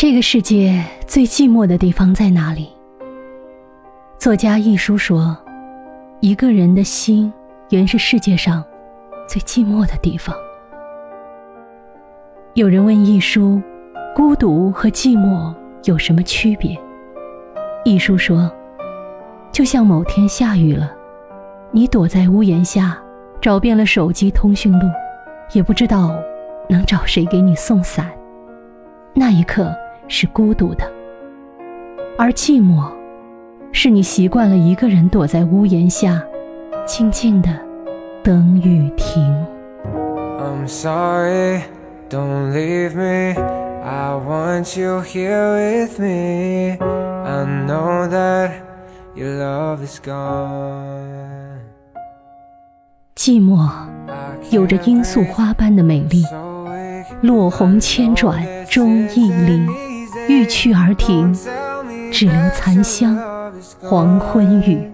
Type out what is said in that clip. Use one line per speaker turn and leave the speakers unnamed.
这个世界最寂寞的地方在哪里？作家一书说：“一个人的心，原是世界上最寂寞的地方。”有人问一书：“孤独和寂寞有什么区别？”一书说：“就像某天下雨了，你躲在屋檐下，找遍了手机通讯录，也不知道能找谁给你送伞。那一刻。”是孤独的，而寂寞，是你习惯了一个人躲在屋檐下，静静的等雨停。I'm sorry, don't leave me. I want you here with me. I know that your love is gone. 寂寞有着罂粟花般的美丽，落红千转终亦零。欲去而停，只留残香，黄昏雨。